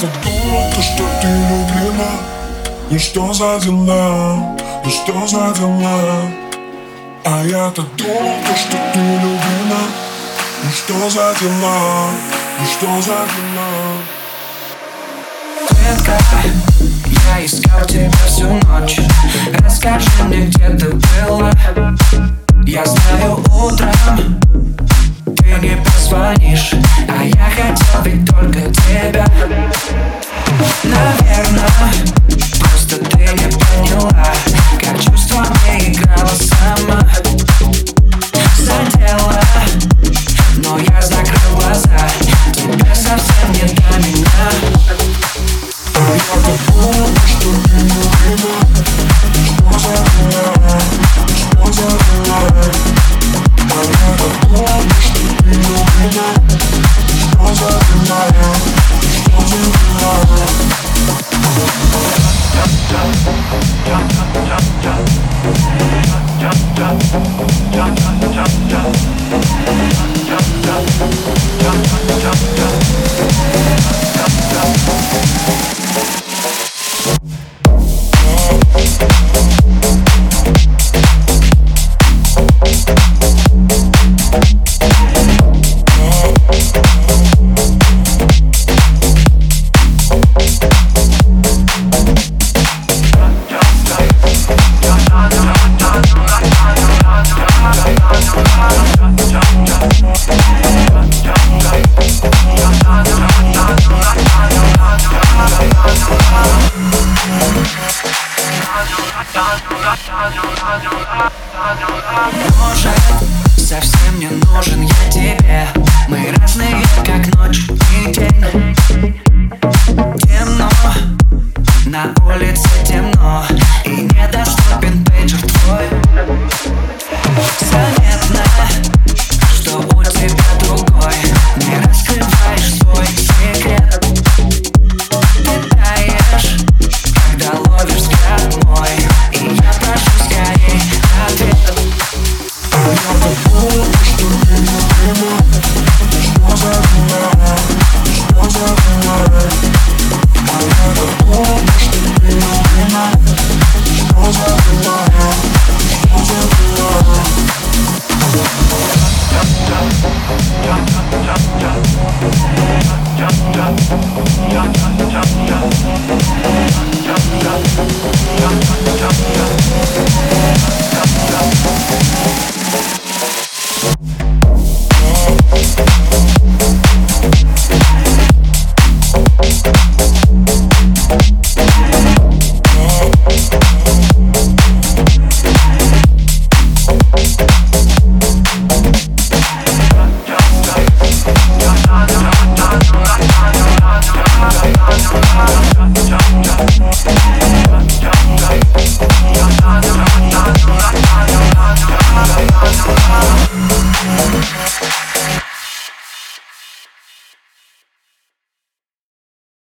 я-то думал, то, что ты любима Ну что за дела, ну что за дела? А я-то думал, то, что ты любима Ну что за дела, ну что за дела? Детка, я искал тебя всю ночь. Расскажи мне, где ты не позвонишь А я хотел ведь только тебя. Наверное, просто ты не поняла Как чувствами играла сама Задела, но я закрыл глаза Тебе совсем не до меня. Я-то думал, что ты любима Может, совсем не нужен я тебе. Мы разные, как ночь 야, 야, 야, 야, 야, 야, 야.